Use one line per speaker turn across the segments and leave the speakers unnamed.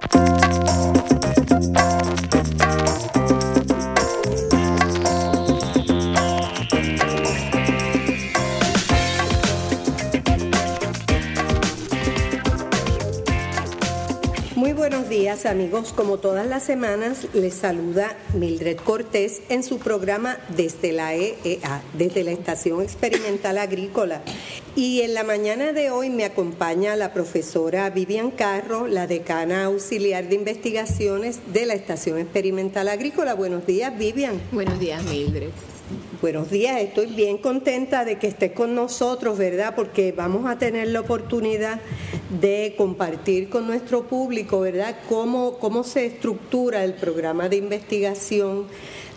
Música días amigos, como todas las semanas les saluda Mildred Cortés en su programa desde la EEA, desde la Estación Experimental Agrícola. Y en la mañana de hoy me acompaña la profesora Vivian Carro, la decana auxiliar de investigaciones de la Estación Experimental Agrícola. Buenos días Vivian.
Buenos días Mildred.
Buenos días, estoy bien contenta de que estés con nosotros, ¿verdad? Porque vamos a tener la oportunidad de compartir con nuestro público, ¿verdad?, cómo, cómo se estructura el programa de investigación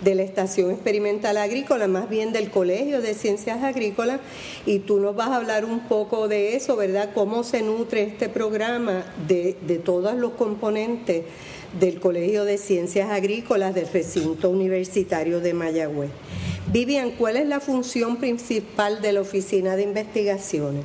de la Estación Experimental Agrícola, más bien del Colegio de Ciencias Agrícolas, y tú nos vas a hablar un poco de eso, ¿verdad?, cómo se nutre este programa de, de todos los componentes del Colegio de Ciencias Agrícolas del recinto universitario de Mayagüez. Vivian, ¿cuál es la función principal de la Oficina de Investigaciones?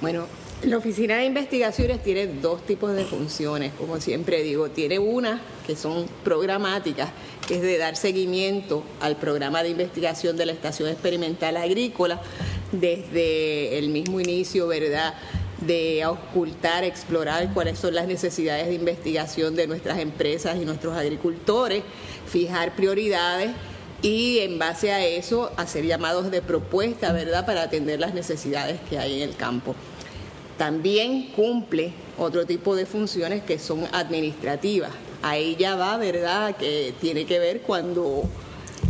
Bueno, la Oficina de Investigaciones tiene dos tipos de funciones, como siempre digo. Tiene una que son programáticas, que es de dar seguimiento al programa de investigación de la Estación Experimental Agrícola desde el mismo inicio, ¿verdad? de ocultar, explorar cuáles son las necesidades de investigación de nuestras empresas y nuestros agricultores, fijar prioridades y en base a eso hacer llamados de propuesta, ¿verdad?, para atender las necesidades que hay en el campo. También cumple otro tipo de funciones que son administrativas. Ahí ya va, ¿verdad?, que tiene que ver cuando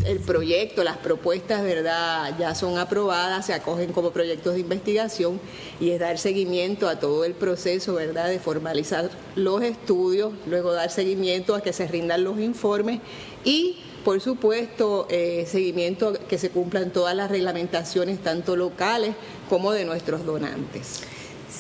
el proyecto, las propuestas, ¿verdad?, ya son aprobadas, se acogen como proyectos de investigación y es dar seguimiento a todo el proceso, ¿verdad?, de formalizar los estudios, luego dar seguimiento a que se rindan los informes y por supuesto, eh, seguimiento que se cumplan todas las reglamentaciones, tanto locales como de nuestros donantes.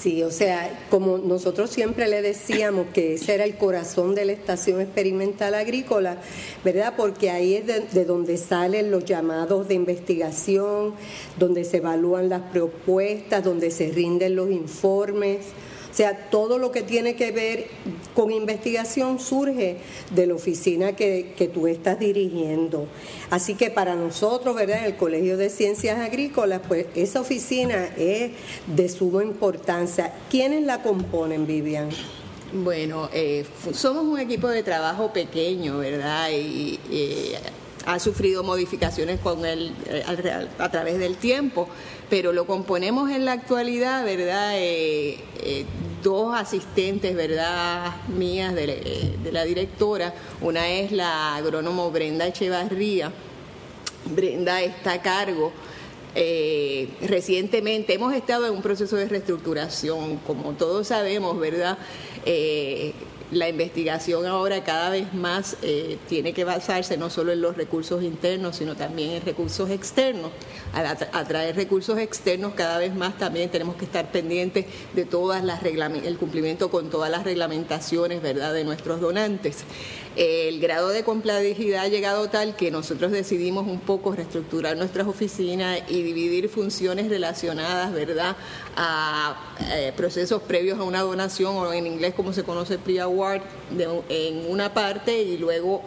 Sí, o sea, como nosotros siempre le decíamos que ese era el corazón de la estación experimental agrícola, ¿verdad? Porque ahí es de donde salen los llamados de investigación, donde se evalúan las propuestas, donde se rinden los informes. O sea, todo lo que tiene que ver con investigación surge de la oficina que, tú estás dirigiendo. Así que para nosotros, ¿verdad? En el Colegio de Ciencias Agrícolas, pues esa oficina es de suma importancia. ¿Quiénes la componen, Vivian?
Bueno, eh, somos un equipo de trabajo pequeño, ¿verdad? Y, ha sufrido modificaciones con el, eh, a través del tiempo, pero lo componemos en la actualidad, ¿verdad? Eh, eh, dos asistentes, ¿verdad? Mías de, la directora. Una es la agrónomo Brenda Echevarría. Brenda está a cargo. recientemente hemos estado en un proceso de reestructuración, como todos sabemos, ¿verdad? La investigación ahora cada vez más eh, tiene que basarse no solo en los recursos internos, sino también en recursos externos. Al atraer recursos externos cada vez más también tenemos que estar pendientes de todas las el cumplimiento con todas las reglamentaciones, ¿verdad?, de nuestros donantes. El grado de complejidad ha llegado tal que nosotros decidimos un poco reestructurar nuestras oficinas y dividir funciones relacionadas, ¿verdad?, a eh, procesos previos a una donación o en inglés como se conoce pre-award en una parte y luego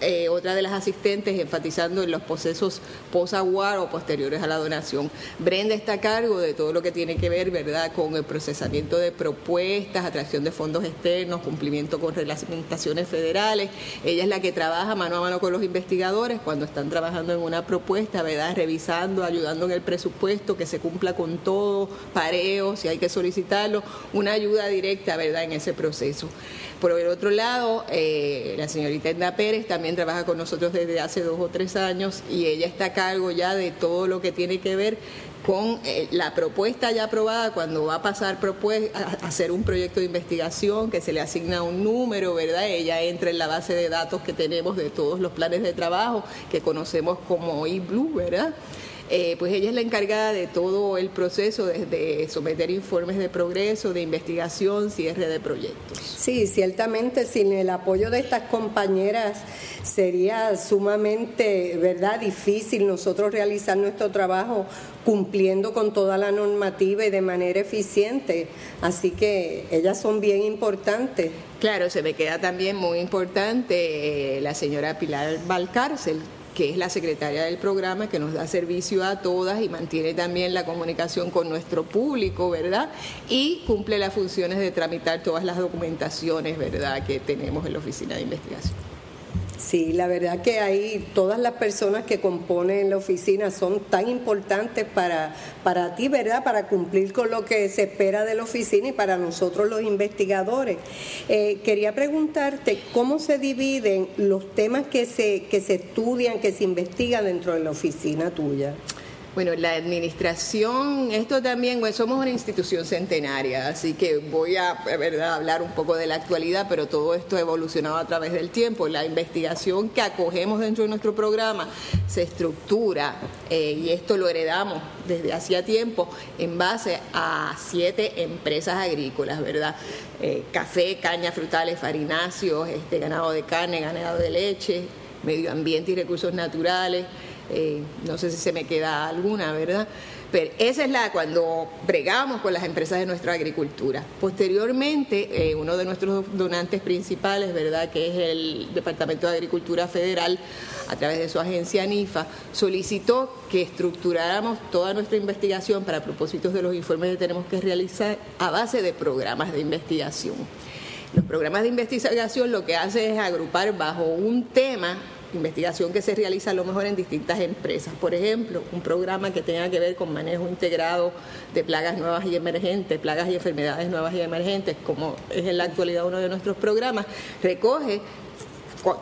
eh, otra de las asistentes enfatizando en los procesos post-award o posteriores a la donación. Brenda está a cargo de todo lo que tiene que ver, ¿verdad?, con el procesamiento de propuestas, atracción de fondos externos, cumplimiento con reglamentaciones federales. Ella es la que trabaja mano a mano con los investigadores cuando están trabajando en una propuesta, ¿verdad?, revisando, ayudando en el presupuesto, que se cumpla con todo, pareo, si hay que solicitarlo, una ayuda directa, ¿verdad?, en ese proceso. Por el otro lado, eh, la señorita Edna Pérez también trabaja con nosotros desde hace dos o tres años y ella está a cargo ya de todo lo que tiene que ver con eh, la propuesta ya aprobada cuando va a pasar a hacer un proyecto de investigación que se le asigna un número, ¿verdad? Ella entra en la base de datos que tenemos de todos los planes de trabajo que conocemos como eBlue, ¿verdad? Eh, pues ella es la encargada de todo el proceso, desde someter informes de progreso, de investigación, cierre de proyectos.
Sí, ciertamente sin el apoyo de estas compañeras sería sumamente, ¿verdad?, difícil nosotros realizar nuestro trabajo cumpliendo con toda la normativa y de manera eficiente. Así que ellas son bien importantes.
Claro, se me queda también muy importante eh, la señora Pilar Valcárcel, que es la secretaria del programa, que nos da servicio a todas y mantiene también la comunicación con nuestro público, ¿verdad? Y cumple las funciones de tramitar todas las documentaciones, ¿verdad?, que tenemos en la Oficina de Investigación.
Sí, la verdad que ahí todas las personas que componen la oficina son tan importantes para, para ti, ¿verdad? Para cumplir con lo que se espera de la oficina y para nosotros los investigadores. Eh, quería preguntarte cómo se dividen los temas que se, que se estudian, que se investigan dentro de la oficina tuya.
Bueno, la administración, esto también, somos una institución centenaria, así que voy a ¿verdad? hablar un poco de la actualidad, pero todo esto ha evolucionado a través del tiempo. La investigación que acogemos dentro de nuestro programa se estructura, eh, y esto lo heredamos desde hacía tiempo, en base a siete empresas agrícolas, ¿verdad? Eh, café, caña, frutales, farináceos, este, ganado de carne, ganado de leche, medio ambiente y recursos naturales. Eh, no sé si se me queda alguna, ¿verdad? Pero esa es la cuando bregamos con las empresas de nuestra agricultura. Posteriormente, eh, uno de nuestros donantes principales, ¿verdad?, que es el Departamento de Agricultura Federal, a través de su agencia NIFA, solicitó que estructuráramos toda nuestra investigación para propósitos de los informes que tenemos que realizar a base de programas de investigación. Los programas de investigación lo que hacen es agrupar bajo un tema investigación que se realiza a lo mejor en distintas empresas. Por ejemplo, un programa que tenga que ver con manejo integrado de plagas nuevas y emergentes, plagas y enfermedades nuevas y emergentes, como es en la actualidad uno de nuestros programas, recoge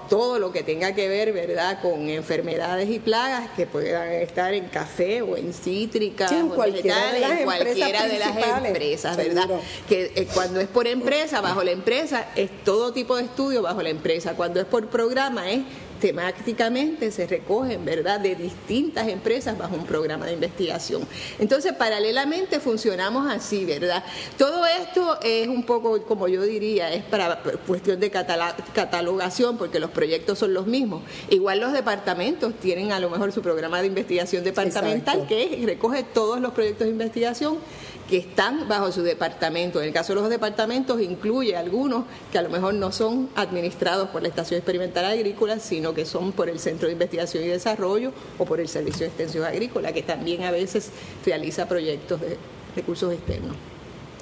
todo lo que tenga que ver, ¿verdad?, con enfermedades y plagas que puedan estar en café o en cítricas o en vegetales, en cualquiera de las empresas, ¿verdad? Que eh, cuando es por empresa, bajo la empresa, es todo tipo de estudio bajo la empresa. Cuando es por programa, es temáticamente se recogen, ¿verdad?, de distintas empresas bajo un programa de investigación. Entonces, paralelamente funcionamos así, ¿verdad? Todo esto es un poco, como yo diría, es para cuestión de catalogación, porque los proyectos son los mismos. Igual los departamentos tienen a lo mejor su programa de investigación departamental, que recoge todos los proyectos de investigación que están bajo su departamento. En el caso de los departamentos incluye algunos que a lo mejor no son administrados por la Estación Experimental Agrícola, sino que son por el Centro de Investigación y Desarrollo o por el Servicio de Extensión Agrícola, que también a veces realiza proyectos de recursos externos.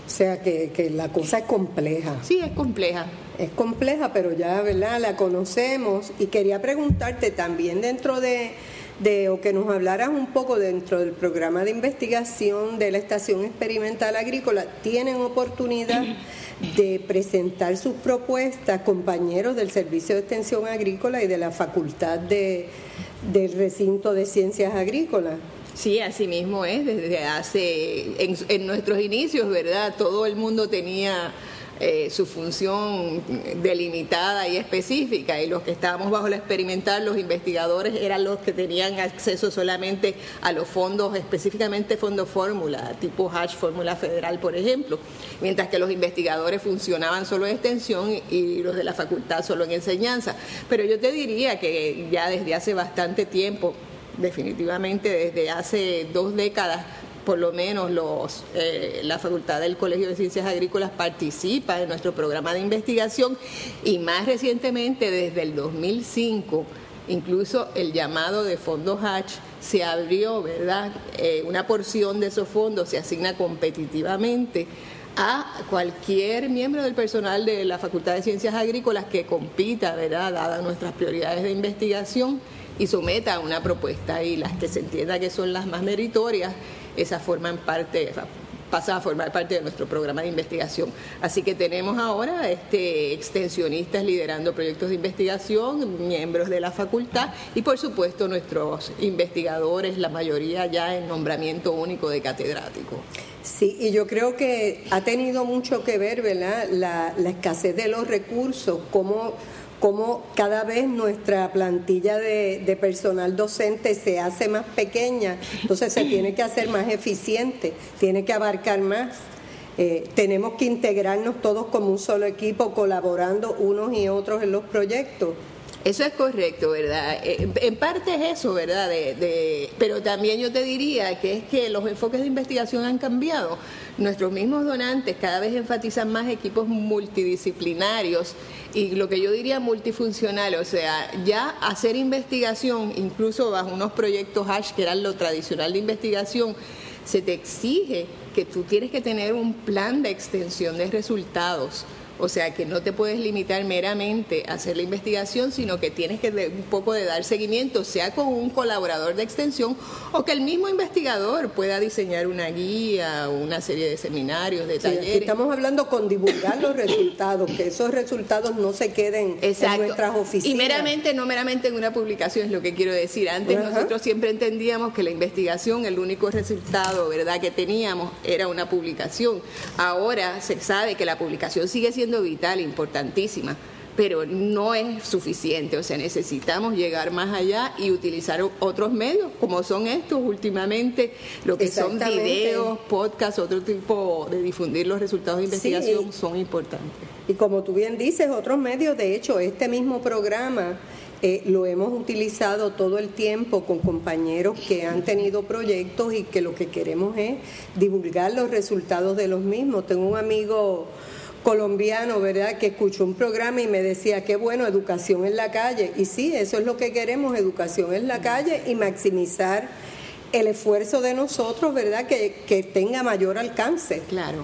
O sea que, que la cosa es compleja.
Sí, es compleja.
Es compleja, pero ya, ¿verdad? La conocemos. Y quería preguntarte también dentro de de o que nos hablaras un poco dentro del programa de investigación de la Estación Experimental Agrícola, tienen oportunidad de presentar sus propuestas compañeros del Servicio de Extensión Agrícola y de la Facultad de, del Recinto de Ciencias Agrícolas.
Sí, así mismo es, desde hace, en, en nuestros inicios, ¿verdad? Todo el mundo tenía eh, su función delimitada y específica y los que estábamos bajo la experimental, los investigadores eran los que tenían acceso solamente a los fondos, específicamente fondos fórmula, tipo Hatch Fórmula Federal, por ejemplo, mientras que los investigadores funcionaban solo en extensión y los de la facultad solo en enseñanza. Pero yo te diría que ya desde hace bastante tiempo, definitivamente desde hace dos décadas, por lo menos los, eh, la Facultad del Colegio de Ciencias Agrícolas participa en nuestro programa de investigación y más recientemente desde el 2005 incluso el llamado de fondos Hatch se abrió, ¿verdad? Eh, una porción de esos fondos se asigna competitivamente a cualquier miembro del personal de la Facultad de Ciencias Agrícolas que compita, ¿verdad? Dadas nuestras prioridades de investigación y someta una propuesta y las que se entienda que son las más meritorias esa forman parte, pasa a formar parte de nuestro programa de investigación. Así que tenemos ahora este, extensionistas liderando proyectos de investigación, miembros de la facultad y por supuesto nuestros investigadores, la mayoría ya en nombramiento único de catedrático.
Sí, y yo creo que ha tenido mucho que ver, ¿verdad? La escasez de los recursos, cómo cómo cada vez nuestra plantilla de, personal docente se hace más pequeña, entonces se tiene que hacer más eficiente, tiene que abarcar más. Eh, tenemos que integrarnos todos como un solo equipo, colaborando unos y otros en los proyectos.
Eso es correcto, ¿verdad? Eh, en parte es eso, ¿verdad? De, pero también yo te diría que es que los enfoques de investigación han cambiado. Nuestros mismos donantes cada vez enfatizan más equipos multidisciplinarios y lo que yo diría multifuncional, o sea, ya hacer investigación, incluso bajo unos proyectos HASH, que eran lo tradicional de investigación, se te exige que tú tienes que tener un plan de extensión de resultados o sea que no te puedes limitar meramente a hacer la investigación, sino que tienes que un poco de dar seguimiento, sea con un colaborador de extensión o que el mismo investigador pueda diseñar una guía, una serie de seminarios, de talleres.
estamos hablando con divulgar los resultados, que esos resultados no se queden en nuestras oficinas.
Y meramente, no meramente en una publicación es lo que quiero decir. Antes nosotros siempre entendíamos que la investigación, el único resultado, ¿verdad?, que teníamos era una publicación. Ahora se sabe que la publicación sigue siendo vital, importantísima, pero no es suficiente, o sea, necesitamos llegar más allá y utilizar otros medios, como son estos últimamente, lo que son videos, podcasts, otro tipo de difundir los resultados de investigación son importantes.
Y como tú bien dices, otros medios, de hecho, este mismo programa eh, lo hemos utilizado todo el tiempo con compañeros que han tenido proyectos y que lo que queremos es divulgar los resultados de los mismos. Tengo un amigo colombiano, ¿verdad?, que escuchó un programa y me decía, qué bueno, educación en la calle. Y sí, eso es lo que queremos, educación en la calle y maximizar el esfuerzo de nosotros, ¿verdad?, que, que tenga mayor alcance.
Claro.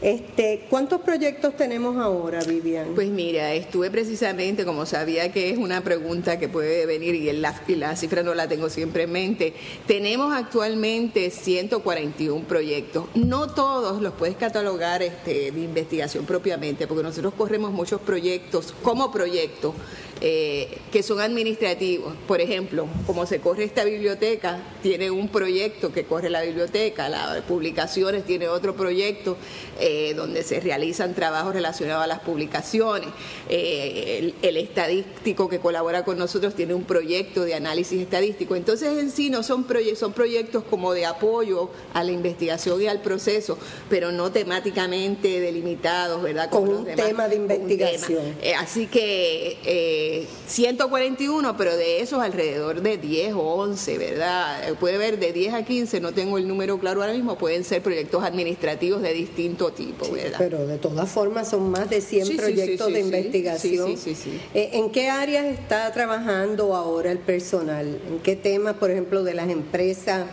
Este, ¿Cuántos proyectos tenemos ahora, Vivian?
Pues mira, estuve precisamente, como sabía que es una pregunta que puede venir y la, la cifra no la tengo siempre en mente, tenemos actualmente 141 proyectos. No todos los puedes catalogar este, de investigación propiamente, porque nosotros corremos muchos proyectos como proyectos eh, que son administrativos. Por ejemplo, como se corre esta biblioteca, tiene un proyecto que corre la biblioteca, las publicaciones tiene otro proyecto eh, donde se realizan trabajos relacionados a las publicaciones. Eh, el, estadístico que colabora con nosotros tiene un proyecto de análisis estadístico. Entonces, en sí no son, proyectos, son proyectos como de apoyo a la investigación y al proceso, pero no temáticamente delimitados, ¿verdad?
con un tema de investigación.
así que 141, pero de esos alrededor de 10 o 11, ¿verdad? Puede haber de 10 a 15, no tengo el número claro ahora mismo, pueden ser proyectos administrativos de distinto tipo, ¿verdad?
pero de todas formas son más de 100 proyectos de investigación. Eh, ¿En qué áreas está trabajando ahora el personal? ¿En qué temas, por ejemplo, de las empresas?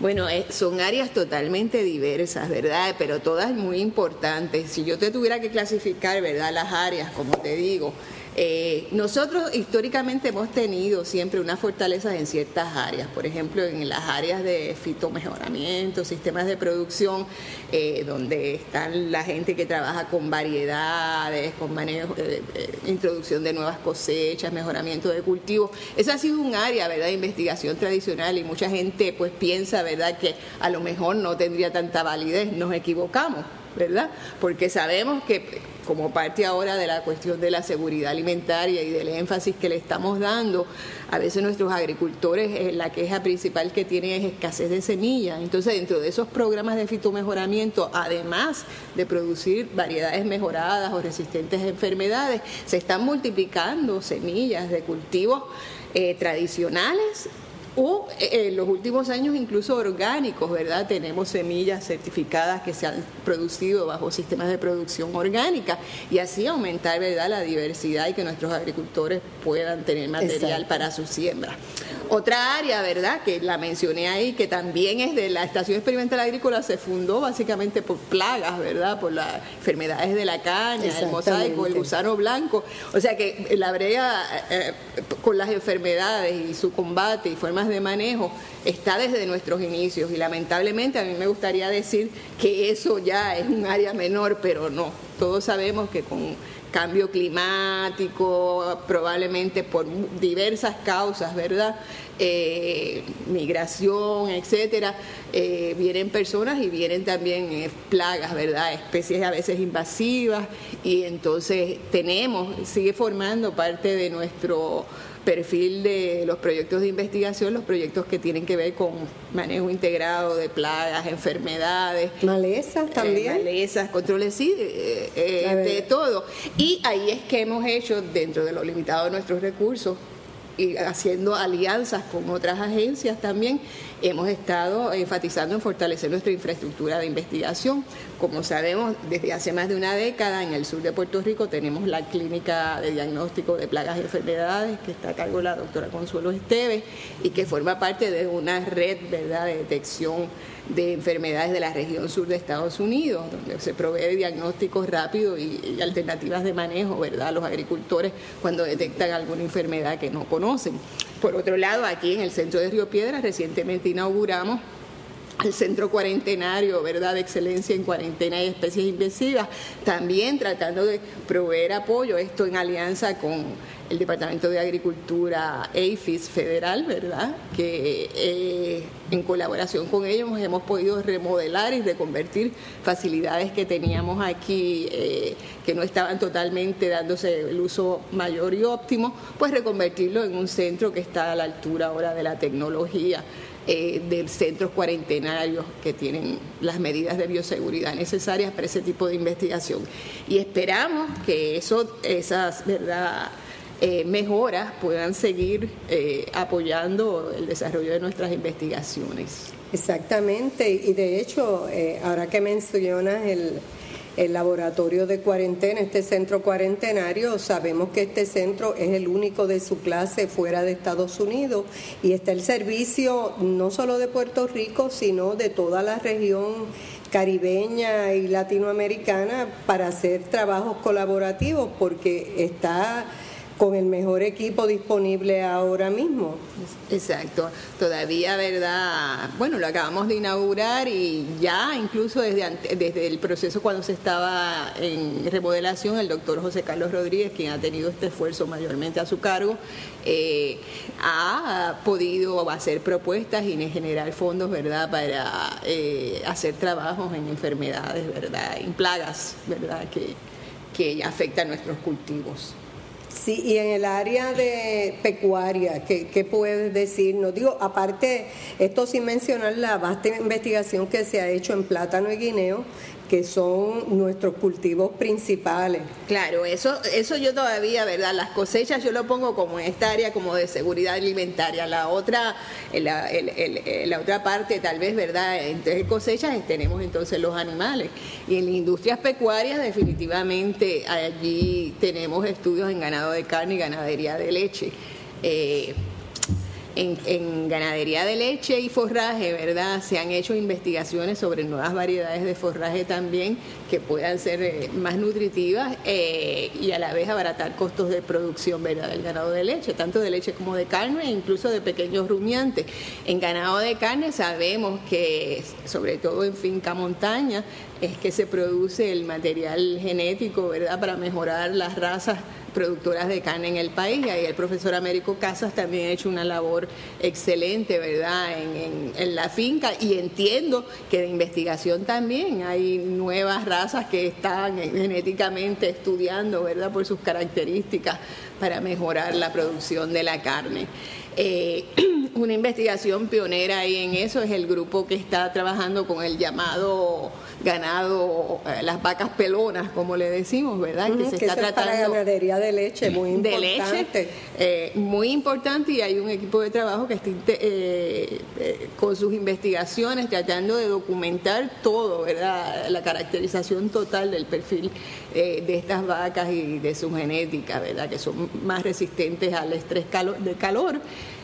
Bueno, eh, son áreas totalmente diversas, ¿verdad? Pero todas muy importantes. Si yo te tuviera que clasificar, ¿verdad? Las áreas, como te digo, eh, nosotros históricamente hemos tenido siempre una fortaleza en ciertas áreas, por ejemplo en las áreas de fitomejoramiento, sistemas de producción, eh, donde están la gente que trabaja con variedades, con manejo, eh, introducción de nuevas cosechas, mejoramiento de cultivos. Esa ha sido un área, ¿verdad?, de investigación tradicional y mucha gente pues piensa, ¿verdad?, que a lo mejor no tendría tanta validez. Nos equivocamos. ¿Verdad? Porque sabemos que como parte ahora de la cuestión de la seguridad alimentaria y del énfasis que le estamos dando, a veces nuestros agricultores eh, la queja principal que tienen es escasez de semillas. Entonces, dentro de esos programas de fitomejoramiento, además de producir variedades mejoradas o resistentes a enfermedades, se están multiplicando semillas de cultivos eh, tradicionales o eh, en los últimos años incluso orgánicos, ¿verdad? Tenemos semillas certificadas que se han producido bajo sistemas de producción orgánica y así aumentar, ¿verdad?, la diversidad y que nuestros agricultores puedan tener material para su siembra. Otra área, ¿verdad?, que la mencioné ahí, que también es de la Estación Experimental Agrícola, se fundó básicamente por plagas, ¿verdad?, por las enfermedades de la caña, el mosaico, el gusano blanco. O sea que la brea eh, con las enfermedades y su combate y formas de manejo está desde nuestros inicios y lamentablemente a mí me gustaría decir que eso ya es un área menor, pero no. Todos sabemos que con cambio climático, probablemente por diversas causas, ¿verdad? Eh, migración, etcétera, eh, vienen personas y vienen también eh, plagas, ¿verdad? Especies a veces invasivas y entonces tenemos, sigue formando parte de nuestro perfil de los proyectos de investigación, los proyectos que tienen que ver con manejo integrado de plagas, enfermedades.
Malezas también.
malezas, controles, sí, de todo. Y ahí es que hemos hecho, dentro de lo limitado de nuestros recursos, y haciendo alianzas con otras agencias también, hemos estado enfatizando en fortalecer nuestra infraestructura de investigación. Como sabemos, desde hace más de una década en el sur de Puerto Rico tenemos la clínica de diagnóstico de plagas y enfermedades que está a cargo de la doctora Consuelo Esteves y que forma parte de una red de detección de enfermedades de la región sur de Estados Unidos, donde se provee diagnósticos rápidos y, alternativas de manejo, ¿verdad?, a los agricultores cuando detectan alguna enfermedad que no conocen. Por otro lado, aquí en el centro de Río Piedra recientemente inauguramos el centro cuarentenario, ¿verdad?, de excelencia en cuarentena y especies invasivas, también tratando de proveer apoyo, esto en alianza con el Departamento de Agricultura AFIS federal, ¿verdad?, que eh, en colaboración con ellos hemos podido remodelar y reconvertir facilidades que teníamos aquí eh, que no estaban totalmente dándose el uso mayor y óptimo, pues reconvertirlo en un centro que está a la altura ahora de la tecnología eh, de centros cuarentenarios que tienen las medidas de bioseguridad necesarias para ese tipo de investigación. Y esperamos que eso, esas verdad, eh, mejoras puedan seguir eh, apoyando el desarrollo de nuestras investigaciones.
Exactamente, y de hecho, ahora que mencionas el, el laboratorio de cuarentena, este centro cuarentenario. Sabemos que este centro es el único de su clase fuera de Estados Unidos y está el servicio no solo de Puerto Rico, sino de toda la región caribeña y latinoamericana para hacer trabajos colaborativos porque está con el mejor equipo disponible ahora mismo.
Exacto, todavía, ¿verdad? Bueno, lo acabamos de inaugurar y ya incluso desde, desde el proceso cuando se estaba en remodelación, el doctor José Carlos Rodríguez, quien ha tenido este esfuerzo mayormente a su cargo, eh, ha podido hacer propuestas y generar fondos, ¿verdad?, para eh, hacer trabajos en enfermedades, ¿verdad?, en plagas, ¿verdad?, que, que afectan nuestros cultivos.
Sí, y en el área de pecuaria, ¿qué, qué puedes decir? No digo, aparte, esto sin mencionar la vasta investigación que se ha hecho en plátano y guineo, que son nuestros cultivos principales.
Claro, eso, eso yo todavía, ¿verdad? Las cosechas yo lo pongo como en esta área como de seguridad alimentaria. La otra, la, otra parte, tal vez, ¿verdad? Entre cosechas tenemos entonces los animales. Y en las industrias pecuarias, definitivamente, allí tenemos estudios en ganado de carne y ganadería de leche. Eh, en, ganadería de leche y forraje, ¿verdad? Se han hecho investigaciones sobre nuevas variedades de forraje también que puedan ser eh, más nutritivas eh, y a la vez abaratar costos de producción, ¿verdad? Del ganado de leche, tanto de leche como de carne e incluso de pequeños rumiantes. En ganado de carne sabemos que, sobre todo en finca montaña, es que se produce el material genético, ¿verdad? Para mejorar las razas productoras de carne en el país. Y ahí el profesor Américo Casas también ha hecho una labor excelente, ¿verdad?, en, la finca. Y entiendo que de investigación también hay nuevas razas que están genéticamente estudiando, ¿verdad?, por sus características para mejorar la producción de la carne. Eh, una investigación pionera ahí en eso es el grupo que está trabajando con el llamado ganado, eh, las vacas pelonas, como le decimos, ¿verdad?
que se está tratando. Para ganadería de leche, muy importante.
Eh, muy importante, y hay un equipo de trabajo que está con sus investigaciones tratando de documentar todo, ¿verdad? La caracterización total del perfil de estas vacas y de su genética, ¿verdad? Que son más resistentes al estrés de calor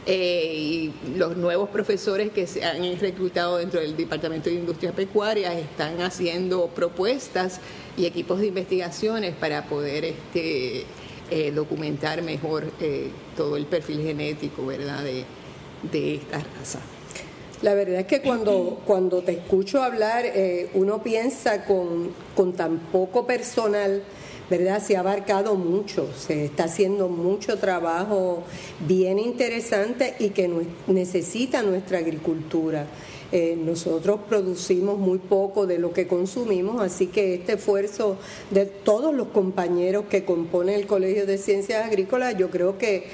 eh, y los nuevos profesores que se han reclutado dentro del Departamento de Industria Pecuaria están haciendo propuestas y equipos de investigaciones para poder este, eh, documentar mejor eh, todo el perfil genético ¿verdad? De, de esta raza.
La verdad es que cuando, cuando te escucho hablar, uno piensa con, con tan poco personal ¿verdad? Se ha abarcado mucho, se está haciendo mucho trabajo bien interesante y que necesita nuestra agricultura. Eh, nosotros producimos muy poco de lo que consumimos, así que este esfuerzo de todos los compañeros que componen el Colegio de Ciencias Agrícolas, yo creo que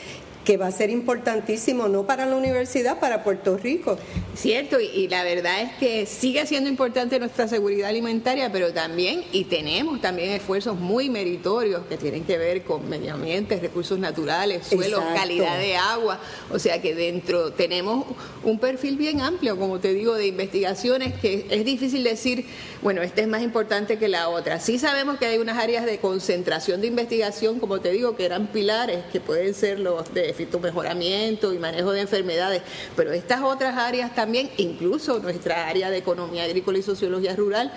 que va a ser importantísimo, no para la universidad, para Puerto Rico.
Cierto, y, la verdad es que sigue siendo importante nuestra seguridad alimentaria, pero también, y tenemos también esfuerzos muy meritorios que tienen que ver con medio ambiente, recursos naturales, suelo, calidad de agua, o sea que dentro tenemos un perfil bien amplio, como te digo, de investigaciones que es difícil decir, bueno, esta es más importante que la otra. Sí sabemos que hay unas áreas de concentración de investigación, como te digo, que eran pilares, que pueden ser los de mejoramiento y manejo de enfermedades, pero estas otras áreas también, incluso nuestra área de economía agrícola y sociología rural,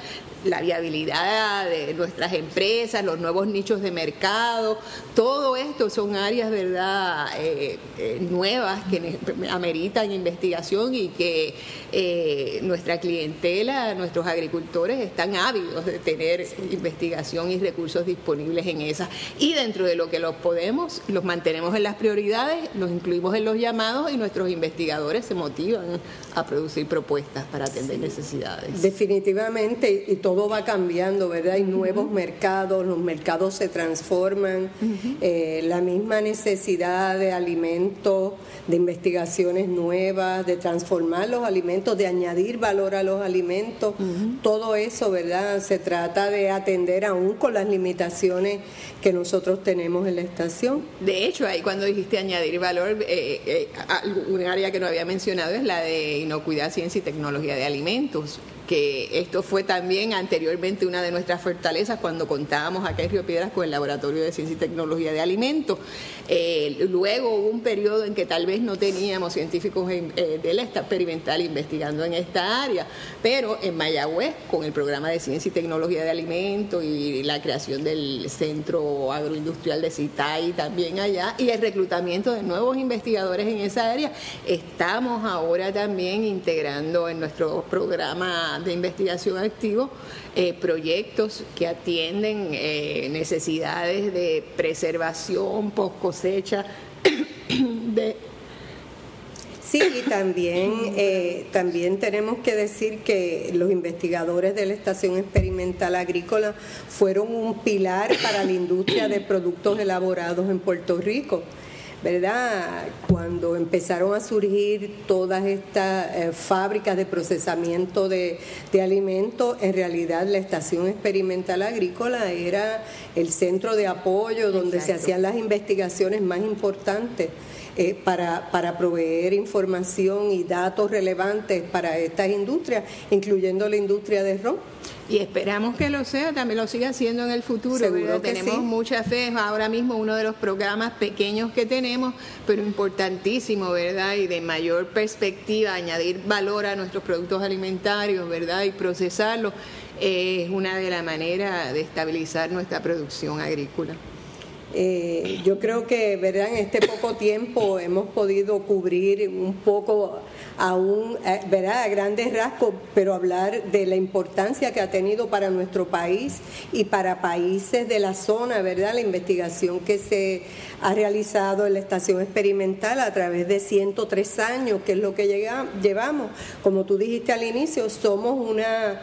la viabilidad de nuestras empresas, los nuevos nichos de mercado, todo esto son áreas, ¿verdad?, eh, eh, nuevas que ameritan investigación y que eh, nuestra clientela, nuestros agricultores están ávidos de tener investigación y recursos disponibles en esas. Y dentro de lo que los podemos, los mantenemos en las prioridades, los incluimos en los llamados y nuestros investigadores se motivan a producir propuestas para atender necesidades.
Definitivamente, y todo va cambiando, ¿verdad? Hay nuevos mercados, los mercados se transforman, eh, la misma necesidad de alimentos, de investigaciones nuevas, de transformar los alimentos, de añadir valor a los alimentos, todo eso, ¿verdad? Se trata de atender aún con las limitaciones que nosotros tenemos en la estación.
De hecho, ahí cuando dijiste añadir valor, eh, eh, un área que no había mencionado es la de inocuidad, ciencia y tecnología de alimentos que esto fue también anteriormente una de nuestras fortalezas cuando contábamos acá en Río Piedras con el Laboratorio de Ciencia y Tecnología de Alimentos. Eh, luego hubo un periodo en que tal vez no teníamos científicos eh, del experimental investigando en esta área, pero en Mayagüez, con el programa de Ciencia y Tecnología de Alimentos y la creación del Centro Agroindustrial de CITAI también allá, y el reclutamiento de nuevos investigadores en esa área, estamos ahora también integrando en nuestro programa de investigación activo eh, proyectos que atienden eh, necesidades de preservación, post cosecha, de
Sí, y también, eh, también tenemos que decir que los investigadores de la Estación Experimental Agrícola fueron un pilar para la industria de productos elaborados en Puerto Rico. ¿Verdad? Cuando empezaron a surgir todas estas eh, fábricas de procesamiento de, alimentos, en realidad la Estación Experimental Agrícola era el centro de apoyo donde se hacían las investigaciones más importantes. Eh, para, para proveer información y datos relevantes para estas industrias, incluyendo la industria de ron.
Y esperamos que lo sea, también lo siga haciendo en el futuro. tenemos mucha fe, ahora mismo uno de los programas pequeños que tenemos, pero importantísimo, ¿verdad? Y de mayor perspectiva, añadir valor a nuestros productos alimentarios, ¿verdad? Y procesarlos es una de las maneras de estabilizar nuestra producción agrícola.
Eh, yo creo que, ¿verdad? En este poco tiempo hemos podido cubrir un poco aún, eh, ¿verdad? A grandes rasgos, pero hablar de la importancia que ha tenido para nuestro país y para países de la zona, ¿verdad? La investigación que se ha realizado en la estación experimental a través de 103 años, que es lo que llevamos. Como tú dijiste al inicio, somos una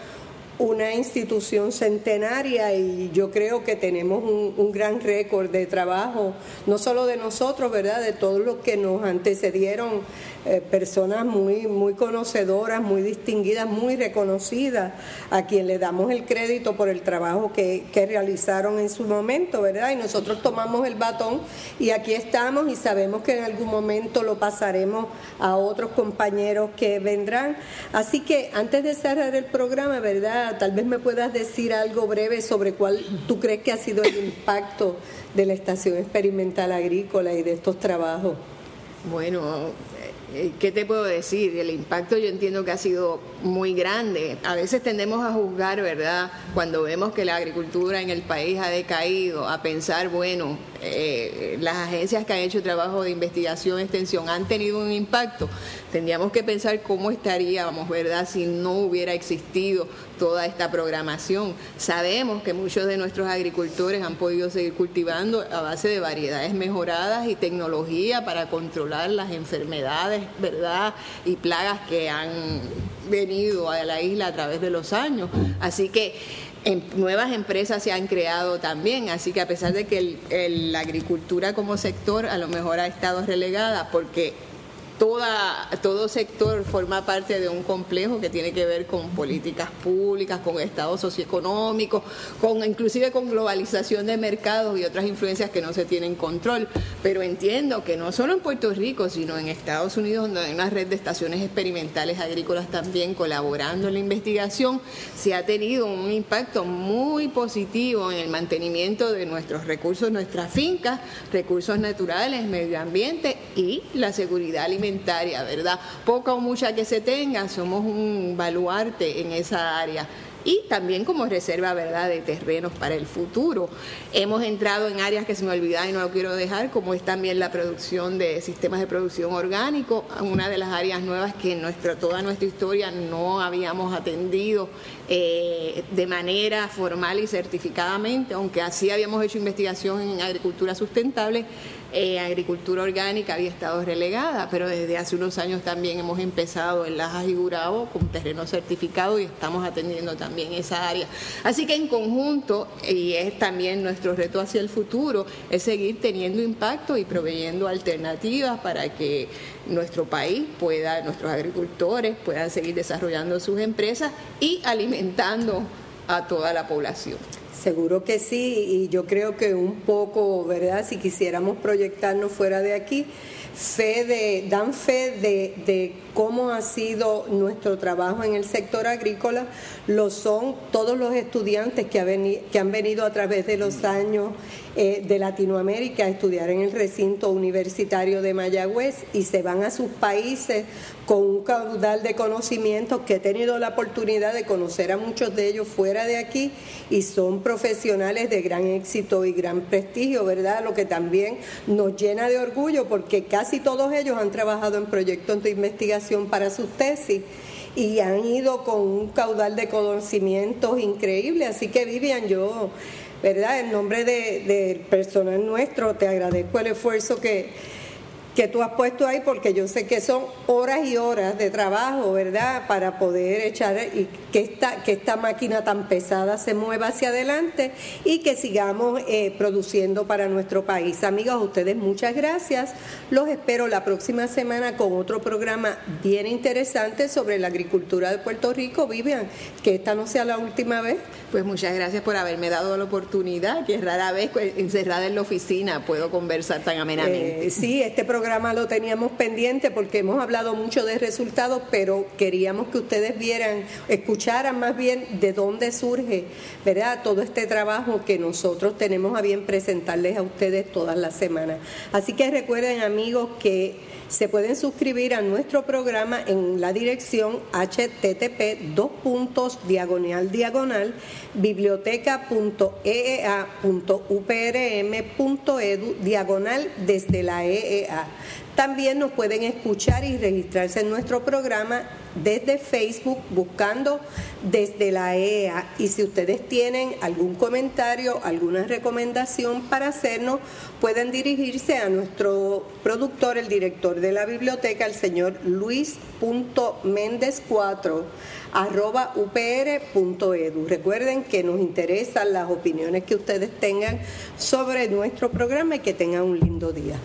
una institución centenaria y yo creo que tenemos un, gran récord de trabajo, no solo de nosotros, ¿verdad? De todos los que nos antecedieron, eh, personas muy, muy conocedoras, muy distinguidas, muy reconocidas, a quien le damos el crédito por el trabajo que, que realizaron en su momento, ¿verdad? Y nosotros tomamos el batón y aquí estamos y sabemos que en algún momento lo pasaremos a otros compañeros que vendrán. Así que antes de cerrar el programa, ¿verdad? Tal vez me puedas decir algo breve sobre cuál tú crees que ha sido el impacto de la Estación Experimental Agrícola y de estos trabajos.
Bueno, eh, ¿qué te puedo decir? El impacto yo entiendo que ha sido muy grande. A veces tendemos a juzgar, ¿verdad? Cuando vemos que la agricultura en el país ha decaído, a pensar, bueno, eh, las agencias que han hecho trabajo de investigación, extensión, han tenido un impacto, tendríamos que pensar cómo estaríamos, ¿verdad?, si no hubiera existido toda esta programación. Sabemos que muchos de nuestros agricultores han podido seguir cultivando a base de variedades mejoradas y tecnología para controlar las enfermedades, ¿verdad?, y plagas que han venido a la isla a través de los años. Así que nuevas empresas se han creado también, así que a pesar de que la agricultura como sector a lo mejor ha estado relegada porque toda, todo sector forma parte de un complejo que tiene que ver con políticas públicas, con estados socioeconómicos, con inclusive con globalización de mercados y otras influencias que no se tienen control. Pero entiendo que no solo en Puerto Rico, sino en Estados Unidos, donde hay una red de estaciones experimentales agrícolas también colaborando en la investigación, se ha tenido un impacto muy positivo en el mantenimiento de nuestros recursos, nuestras fincas, recursos naturales, medio ambiente y la seguridad alimentaria ¿verdad? Poca o mucha que se tenga, somos un baluarte en esa área y también como reserva verdad de terrenos para el futuro. Hemos entrado en áreas que se me olvidan y no lo quiero dejar, como es también la producción de sistemas de producción orgánico, una de las áreas nuevas que en nuestra, toda nuestra historia no habíamos atendido eh, de manera formal y certificadamente, aunque así habíamos hecho investigación en agricultura sustentable eh, agricultura orgánica había estado relegada, pero desde hace unos años también hemos empezado en Lajas y con terreno certificado y estamos atendiendo también esa área. Así que en conjunto, y es también nuestro reto hacia el futuro, es seguir teniendo impacto y proveyendo alternativas para que nuestro país pueda, nuestros agricultores puedan seguir desarrollando sus empresas y alimentando a toda la población.
Seguro que sí, y yo creo que un poco, ¿verdad? Si quisiéramos proyectarnos fuera de aquí, fe de, dan fe de, de cómo ha sido nuestro trabajo en el sector agrícola, lo son todos los estudiantes que, que han venido a través de los años eh, de Latinoamérica a estudiar en el recinto universitario de Mayagüez y se van a sus países con un caudal de conocimientos que he tenido la oportunidad de conocer a muchos de ellos fuera de aquí y son profesionales de gran éxito y gran prestigio, ¿verdad? Lo que también nos llena de orgullo porque casi todos ellos han trabajado en proyectos de investigación para sus tesis y han ido con un caudal de conocimientos increíble. Así que Vivian, yo, ¿verdad? En nombre del personal nuestro, te agradezco el esfuerzo que que tú has puesto ahí porque yo sé que son horas y horas de trabajo, ¿verdad? Para poder echar y que esta, que esta máquina tan pesada se mueva hacia adelante y que sigamos eh, produciendo para nuestro país. Amigos, ustedes muchas gracias. Los espero la próxima semana con otro programa bien interesante sobre la agricultura de Puerto Rico. Vivian, que esta no sea la última vez.
Pues muchas gracias por haberme dado la oportunidad, que rara vez encerrada en la oficina puedo conversar tan amenamente.
Eh, sí, este programa lo teníamos pendiente porque hemos hablado mucho de resultados, pero queríamos que ustedes vieran, escucharan más bien de dónde surge, ¿verdad? Todo este trabajo que nosotros tenemos a bien presentarles a ustedes todas las semanas. Así que recuerden, amigos, que se pueden suscribir a nuestro programa en la dirección http dos puntos diagonal diagonal biblioteca.eea.uprm.edu diagonal desde la EEA. También nos pueden escuchar y registrarse en nuestro programa desde Facebook buscando desde la EEA. Y si ustedes tienen algún comentario, alguna recomendación para hacernos, pueden dirigirse a nuestro productor, el director de la biblioteca, el señor Luis.méndez4 arroba upr.edu. Recuerden que nos interesan las opiniones que ustedes tengan sobre nuestro programa y que tengan un lindo día.